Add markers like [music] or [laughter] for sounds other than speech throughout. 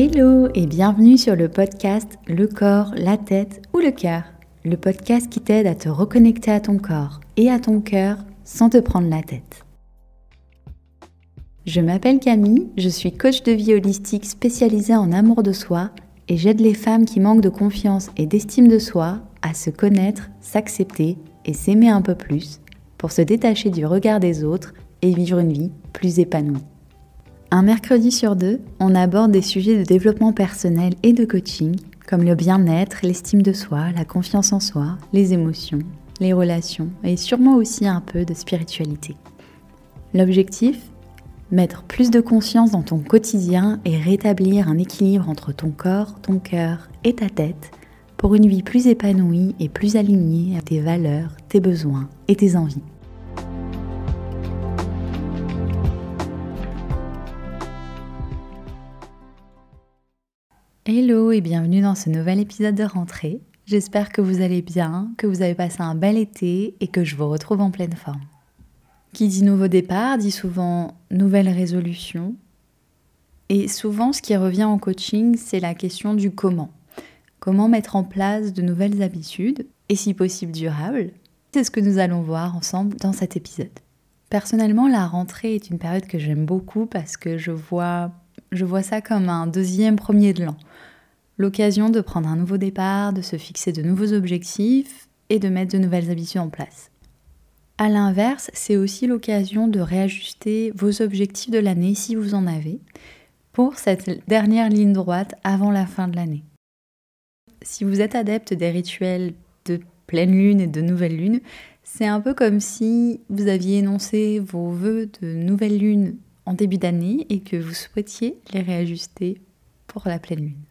Hello et bienvenue sur le podcast Le corps, la tête ou le cœur. Le podcast qui t'aide à te reconnecter à ton corps et à ton cœur sans te prendre la tête. Je m'appelle Camille, je suis coach de vie holistique spécialisée en amour de soi et j'aide les femmes qui manquent de confiance et d'estime de soi à se connaître, s'accepter et s'aimer un peu plus pour se détacher du regard des autres et vivre une vie plus épanouie. Un mercredi sur deux, on aborde des sujets de développement personnel et de coaching, comme le bien-être, l'estime de soi, la confiance en soi, les émotions, les relations et sûrement aussi un peu de spiritualité. L'objectif? Mettre plus de conscience dans ton quotidien et rétablir un équilibre entre ton corps, ton cœur et ta tête pour une vie plus épanouie et plus alignée à tes valeurs, tes besoins et tes envies. Hello et bienvenue dans ce nouvel épisode de rentrée. J'espère que vous allez bien, que vous avez passé un bel été et que je vous retrouve en pleine forme. Qui dit nouveau départ dit souvent nouvelle résolution. Et souvent ce qui revient en coaching, c'est la question du comment. Comment mettre en place de nouvelles habitudes et si possible durables. C'est ce que nous allons voir ensemble dans cet épisode. Personnellement, la rentrée est une période que j'aime beaucoup parce que je vois je vois ça comme un deuxième premier de l'an. L'occasion de prendre un nouveau départ, de se fixer de nouveaux objectifs et de mettre de nouvelles habitudes en place. A l'inverse, c'est aussi l'occasion de réajuster vos objectifs de l'année si vous en avez pour cette dernière ligne droite avant la fin de l'année. Si vous êtes adepte des rituels de pleine lune et de nouvelle lune, c'est un peu comme si vous aviez énoncé vos vœux de nouvelle lune début d'année et que vous souhaitiez les réajuster pour la pleine lune.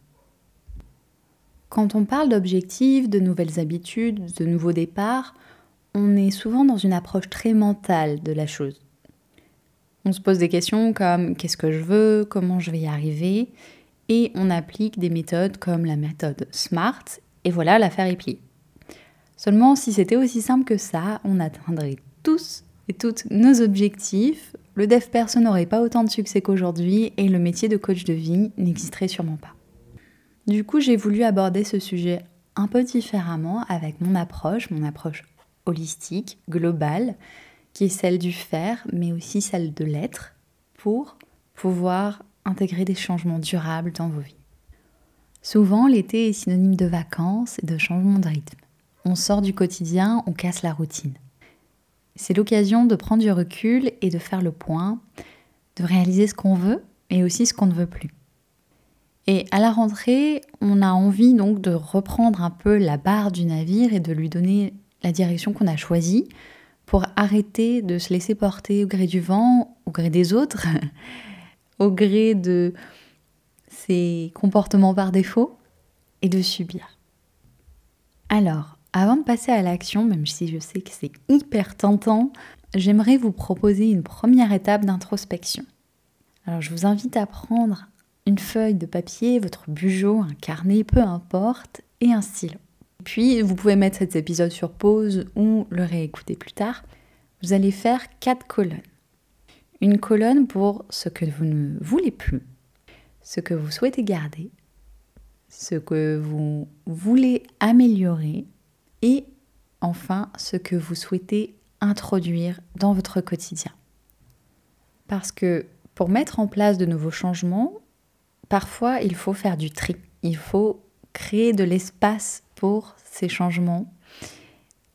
Quand on parle d'objectifs, de nouvelles habitudes, de nouveaux départs, on est souvent dans une approche très mentale de la chose. On se pose des questions comme qu'est-ce que je veux, comment je vais y arriver, et on applique des méthodes comme la méthode SMART, et voilà, l'affaire est. Seulement, si c'était aussi simple que ça, on atteindrait tous et toutes nos objectifs le dev perso n'aurait pas autant de succès qu'aujourd'hui et le métier de coach de vie n'existerait sûrement pas. Du coup, j'ai voulu aborder ce sujet un peu différemment avec mon approche, mon approche holistique, globale, qui est celle du faire, mais aussi celle de l'être, pour pouvoir intégrer des changements durables dans vos vies. Souvent, l'été est synonyme de vacances et de changement de rythme. On sort du quotidien, on casse la routine. C'est l'occasion de prendre du recul et de faire le point, de réaliser ce qu'on veut et aussi ce qu'on ne veut plus. Et à la rentrée, on a envie donc de reprendre un peu la barre du navire et de lui donner la direction qu'on a choisie pour arrêter de se laisser porter au gré du vent, au gré des autres, [laughs] au gré de ses comportements par défaut et de subir. Alors, avant de passer à l'action, même si je sais que c'est hyper tentant, j'aimerais vous proposer une première étape d'introspection. Alors je vous invite à prendre une feuille de papier, votre bugeot, un carnet, peu importe, et un stylo. Puis vous pouvez mettre cet épisode sur pause ou le réécouter plus tard. Vous allez faire quatre colonnes. Une colonne pour ce que vous ne voulez plus, ce que vous souhaitez garder, ce que vous voulez améliorer et enfin ce que vous souhaitez introduire dans votre quotidien. Parce que pour mettre en place de nouveaux changements, parfois il faut faire du tri, il faut créer de l'espace pour ces changements.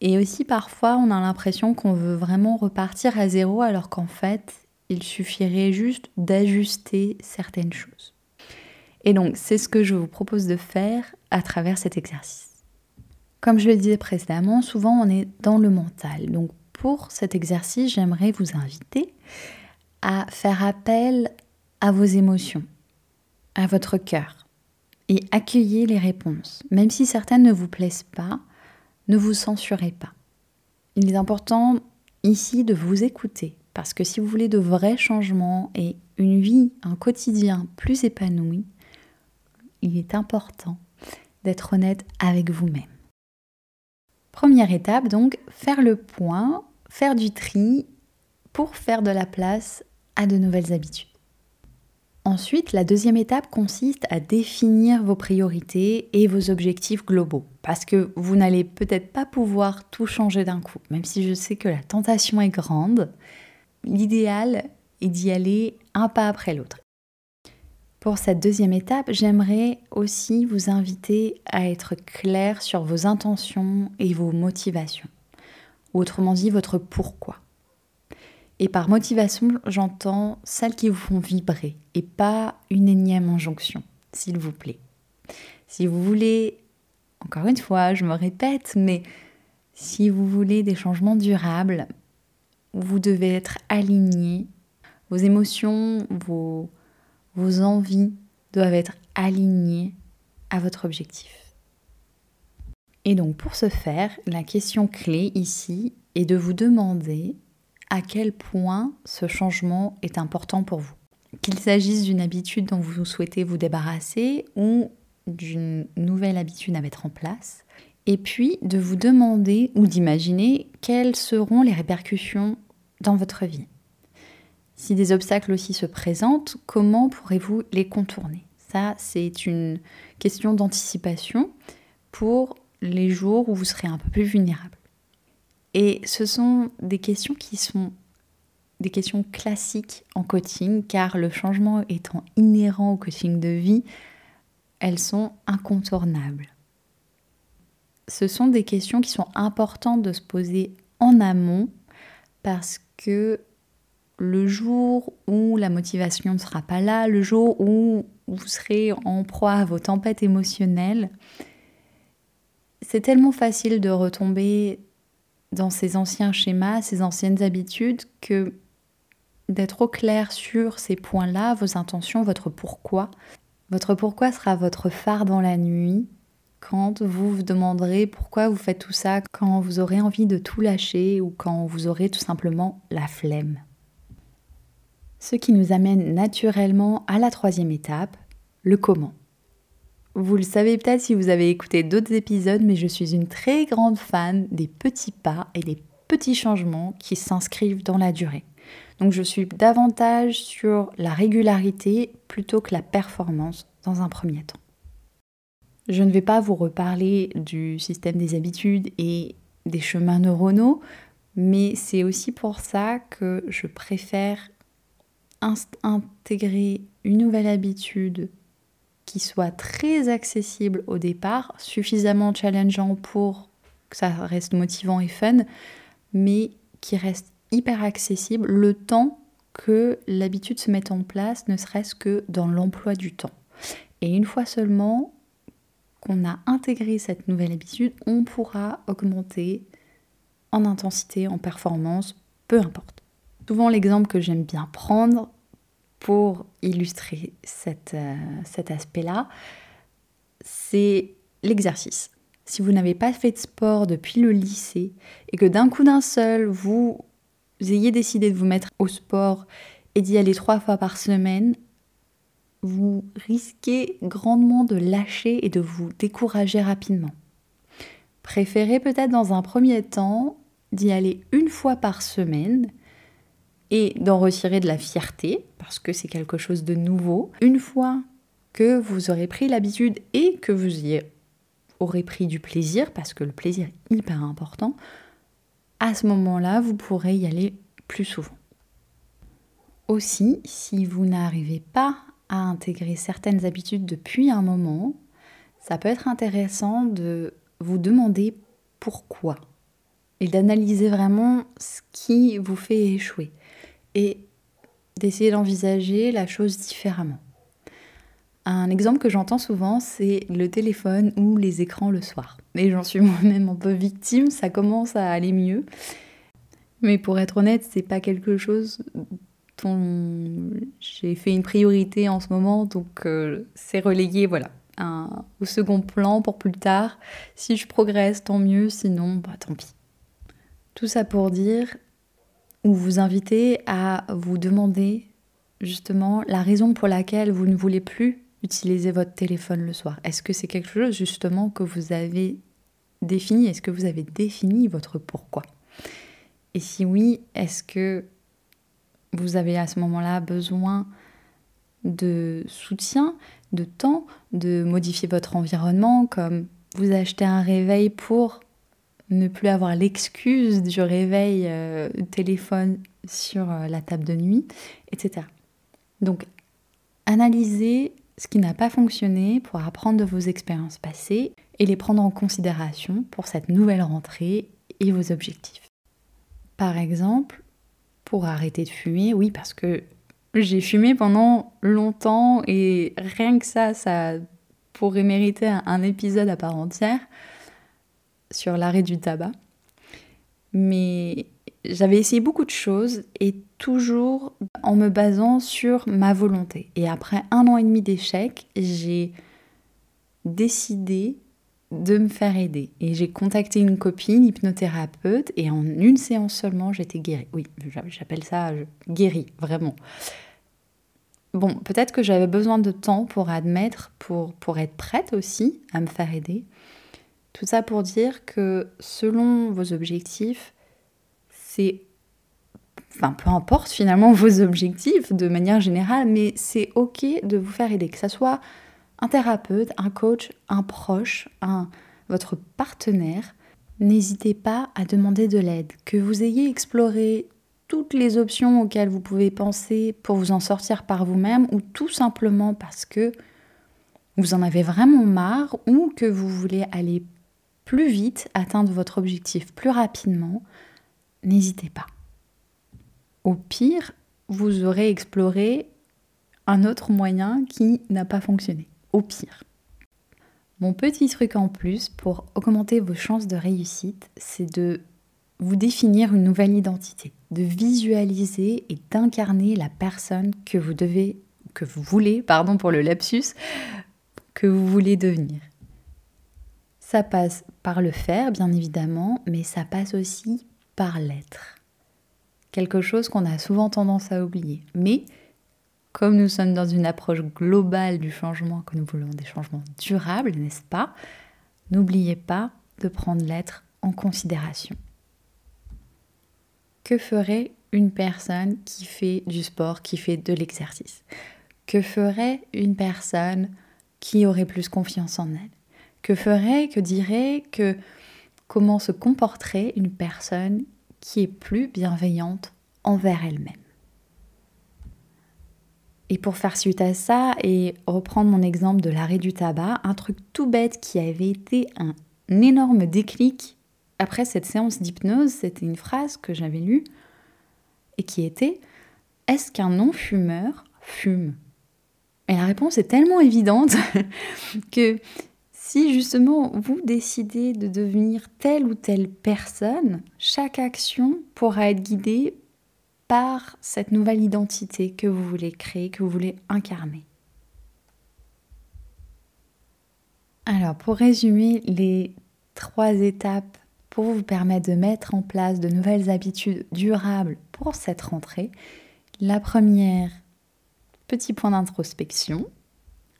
Et aussi parfois on a l'impression qu'on veut vraiment repartir à zéro alors qu'en fait il suffirait juste d'ajuster certaines choses. Et donc c'est ce que je vous propose de faire à travers cet exercice. Comme je le disais précédemment, souvent on est dans le mental. Donc pour cet exercice, j'aimerais vous inviter à faire appel à vos émotions, à votre cœur et accueillir les réponses. Même si certaines ne vous plaisent pas, ne vous censurez pas. Il est important ici de vous écouter parce que si vous voulez de vrais changements et une vie, un quotidien plus épanoui, il est important d'être honnête avec vous-même. Première étape, donc, faire le point, faire du tri pour faire de la place à de nouvelles habitudes. Ensuite, la deuxième étape consiste à définir vos priorités et vos objectifs globaux. Parce que vous n'allez peut-être pas pouvoir tout changer d'un coup, même si je sais que la tentation est grande. L'idéal est d'y aller un pas après l'autre. Pour cette deuxième étape, j'aimerais aussi vous inviter à être clair sur vos intentions et vos motivations. Ou autrement dit, votre pourquoi. Et par motivation, j'entends celles qui vous font vibrer et pas une énième injonction, s'il vous plaît. Si vous voulez, encore une fois, je me répète, mais si vous voulez des changements durables, vous devez être aligné. Vos émotions, vos, vos envies doivent être alignées à votre objectif. Et donc pour ce faire, la question clé ici est de vous demander à quel point ce changement est important pour vous. Qu'il s'agisse d'une habitude dont vous souhaitez vous débarrasser ou d'une nouvelle habitude à mettre en place. Et puis de vous demander ou d'imaginer quelles seront les répercussions dans votre vie. Si des obstacles aussi se présentent, comment pourrez-vous les contourner? Ça, c'est une question d'anticipation pour les jours où vous serez un peu plus vulnérable. Et ce sont des questions qui sont des questions classiques en coaching, car le changement étant inhérent au coaching de vie, elles sont incontournables. Ce sont des questions qui sont importantes de se poser en amont parce que le jour où la motivation ne sera pas là, le jour où vous serez en proie à vos tempêtes émotionnelles, c'est tellement facile de retomber dans ces anciens schémas, ces anciennes habitudes, que d'être au clair sur ces points-là, vos intentions, votre pourquoi. Votre pourquoi sera votre phare dans la nuit quand vous vous demanderez pourquoi vous faites tout ça, quand vous aurez envie de tout lâcher ou quand vous aurez tout simplement la flemme. Ce qui nous amène naturellement à la troisième étape, le comment. Vous le savez peut-être si vous avez écouté d'autres épisodes, mais je suis une très grande fan des petits pas et des petits changements qui s'inscrivent dans la durée. Donc je suis davantage sur la régularité plutôt que la performance dans un premier temps. Je ne vais pas vous reparler du système des habitudes et des chemins neuronaux, mais c'est aussi pour ça que je préfère intégrer une nouvelle habitude qui soit très accessible au départ, suffisamment challengeant pour que ça reste motivant et fun, mais qui reste hyper accessible le temps que l'habitude se mette en place, ne serait-ce que dans l'emploi du temps. Et une fois seulement qu'on a intégré cette nouvelle habitude, on pourra augmenter en intensité, en performance, peu importe. Souvent l'exemple que j'aime bien prendre, pour illustrer euh, cet aspect-là, c'est l'exercice. Si vous n'avez pas fait de sport depuis le lycée et que d'un coup d'un seul, vous ayez décidé de vous mettre au sport et d'y aller trois fois par semaine, vous risquez grandement de lâcher et de vous décourager rapidement. Préférez peut-être dans un premier temps d'y aller une fois par semaine et d'en retirer de la fierté, parce que c'est quelque chose de nouveau. Une fois que vous aurez pris l'habitude et que vous y aurez pris du plaisir, parce que le plaisir est hyper important, à ce moment-là, vous pourrez y aller plus souvent. Aussi, si vous n'arrivez pas à intégrer certaines habitudes depuis un moment, ça peut être intéressant de vous demander pourquoi et d'analyser vraiment ce qui vous fait échouer et d'essayer d'envisager la chose différemment. Un exemple que j'entends souvent, c'est le téléphone ou les écrans le soir. Mais j'en suis [laughs] moi-même un peu victime, ça commence à aller mieux. Mais pour être honnête, c'est pas quelque chose dont j'ai fait une priorité en ce moment, donc euh, c'est relayé voilà, au second plan pour plus tard. Si je progresse, tant mieux, sinon, bah tant pis. Tout ça pour dire, ou vous inviter à vous demander justement la raison pour laquelle vous ne voulez plus utiliser votre téléphone le soir. Est-ce que c'est quelque chose justement que vous avez défini? Est-ce que vous avez défini votre pourquoi? Et si oui, est-ce que vous avez à ce moment-là besoin de soutien, de temps, de modifier votre environnement, comme vous achetez un réveil pour ne plus avoir l'excuse du réveil euh, téléphone sur euh, la table de nuit, etc. Donc, analysez ce qui n'a pas fonctionné pour apprendre de vos expériences passées et les prendre en considération pour cette nouvelle rentrée et vos objectifs. Par exemple, pour arrêter de fumer, oui, parce que j'ai fumé pendant longtemps et rien que ça, ça pourrait mériter un épisode à part entière sur l'arrêt du tabac. Mais j'avais essayé beaucoup de choses et toujours en me basant sur ma volonté. Et après un an et demi d'échec, j'ai décidé de me faire aider. Et j'ai contacté une copine hypnothérapeute et en une séance seulement, j'étais guérie. Oui, j'appelle ça guérie, vraiment. Bon, peut-être que j'avais besoin de temps pour admettre, pour, pour être prête aussi à me faire aider. Tout ça pour dire que selon vos objectifs, c'est... Enfin, peu importe finalement [laughs] vos objectifs de manière générale, mais c'est ok de vous faire aider, que ce soit un thérapeute, un coach, un proche, un, votre partenaire. N'hésitez pas à demander de l'aide, que vous ayez exploré toutes les options auxquelles vous pouvez penser pour vous en sortir par vous-même ou tout simplement parce que vous en avez vraiment marre ou que vous voulez aller plus vite, atteindre votre objectif plus rapidement, n'hésitez pas. Au pire, vous aurez exploré un autre moyen qui n'a pas fonctionné. Au pire. Mon petit truc en plus pour augmenter vos chances de réussite, c'est de vous définir une nouvelle identité, de visualiser et d'incarner la personne que vous devez, que vous voulez, pardon pour le lapsus, que vous voulez devenir. Ça passe par le faire, bien évidemment, mais ça passe aussi par l'être. Quelque chose qu'on a souvent tendance à oublier. Mais comme nous sommes dans une approche globale du changement, que nous voulons des changements durables, n'est-ce pas N'oubliez pas de prendre l'être en considération. Que ferait une personne qui fait du sport, qui fait de l'exercice? Que ferait une personne qui aurait plus confiance en elle? Que ferait, que dirait, que comment se comporterait une personne qui est plus bienveillante envers elle-même? Et pour faire suite à ça et reprendre mon exemple de l'arrêt du tabac, un truc tout bête qui avait été un énorme déclic après cette séance d'hypnose, c'était une phrase que j'avais lue et qui était Est-ce qu'un non-fumeur fume? Et la réponse est tellement évidente [laughs] que si justement vous décidez de devenir telle ou telle personne, chaque action pourra être guidée par cette nouvelle identité que vous voulez créer, que vous voulez incarner. Alors, pour résumer les trois étapes pour vous permettre de mettre en place de nouvelles habitudes durables pour cette rentrée, la première, petit point d'introspection,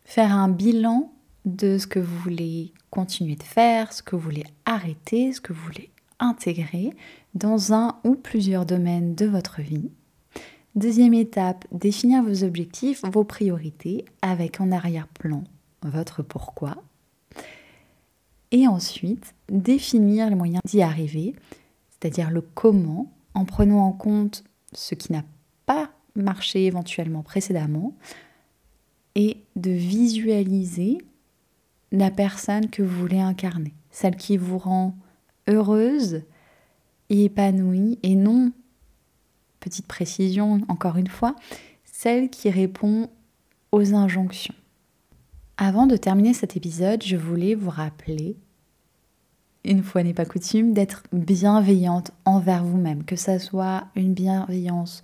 faire un bilan de ce que vous voulez continuer de faire, ce que vous voulez arrêter, ce que vous voulez intégrer dans un ou plusieurs domaines de votre vie. Deuxième étape, définir vos objectifs, vos priorités avec en arrière-plan votre pourquoi. Et ensuite, définir les moyens d'y arriver, c'est-à-dire le comment, en prenant en compte ce qui n'a pas marché éventuellement précédemment, et de visualiser la personne que vous voulez incarner, celle qui vous rend heureuse et épanouie, et non, petite précision encore une fois, celle qui répond aux injonctions. Avant de terminer cet épisode, je voulais vous rappeler, une fois n'est pas coutume, d'être bienveillante envers vous-même, que ça soit une bienveillance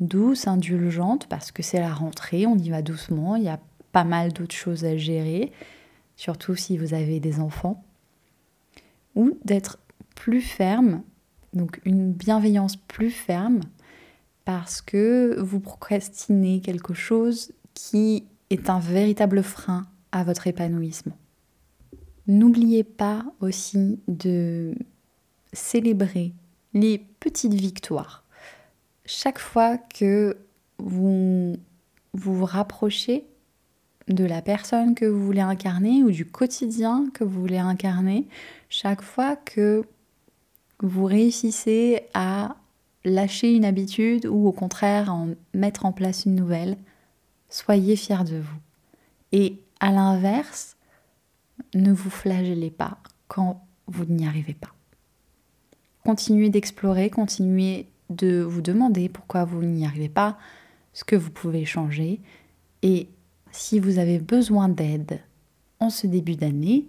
douce, indulgente, parce que c'est la rentrée, on y va doucement, il y a pas mal d'autres choses à gérer, surtout si vous avez des enfants, ou d'être plus ferme, donc une bienveillance plus ferme, parce que vous procrastinez quelque chose qui est un véritable frein à votre épanouissement. N'oubliez pas aussi de célébrer les petites victoires. Chaque fois que vous vous rapprochez de la personne que vous voulez incarner ou du quotidien que vous voulez incarner chaque fois que vous réussissez à lâcher une habitude ou au contraire en mettre en place une nouvelle, soyez fiers de vous. Et à l'inverse, ne vous flagellez pas quand vous n'y arrivez pas. Continuez d'explorer, continuez de vous demander pourquoi vous n'y arrivez pas, ce que vous pouvez changer. Et si vous avez besoin d'aide en ce début d'année,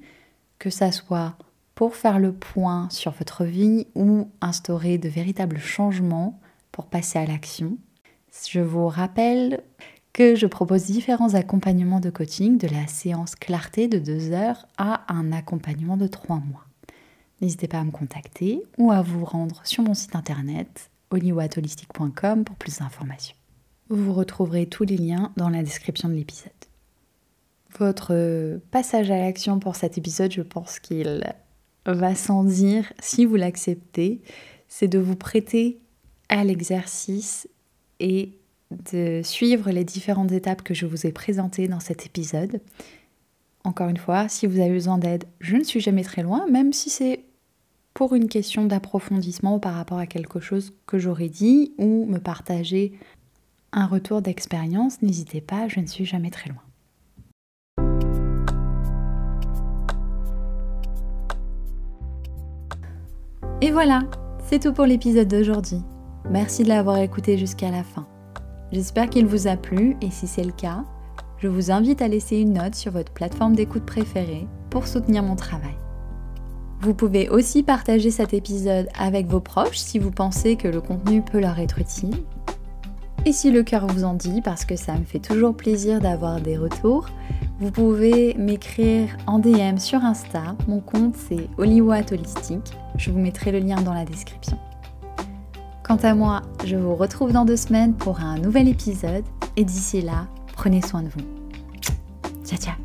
que ça soit pour faire le point sur votre vie ou instaurer de véritables changements pour passer à l'action, je vous rappelle que je propose différents accompagnements de coaching, de la séance clarté de deux heures à un accompagnement de trois mois. N'hésitez pas à me contacter ou à vous rendre sur mon site internet hollywoodholistic.com pour plus d'informations. Vous retrouverez tous les liens dans la description de l'épisode. Votre passage à l'action pour cet épisode, je pense qu'il va sans dire, si vous l'acceptez, c'est de vous prêter à l'exercice et de suivre les différentes étapes que je vous ai présentées dans cet épisode. Encore une fois, si vous avez besoin d'aide, je ne suis jamais très loin, même si c'est pour une question d'approfondissement par rapport à quelque chose que j'aurais dit ou me partager un retour d'expérience, n'hésitez pas, je ne suis jamais très loin. Et voilà, c'est tout pour l'épisode d'aujourd'hui. Merci de l'avoir écouté jusqu'à la fin. J'espère qu'il vous a plu et si c'est le cas, je vous invite à laisser une note sur votre plateforme d'écoute préférée pour soutenir mon travail. Vous pouvez aussi partager cet épisode avec vos proches si vous pensez que le contenu peut leur être utile. Et si le cœur vous en dit, parce que ça me fait toujours plaisir d'avoir des retours, vous pouvez m'écrire en DM sur Insta. Mon compte c'est Hollywood Holistic. Je vous mettrai le lien dans la description. Quant à moi, je vous retrouve dans deux semaines pour un nouvel épisode et d'ici là, prenez soin de vous. Ciao ciao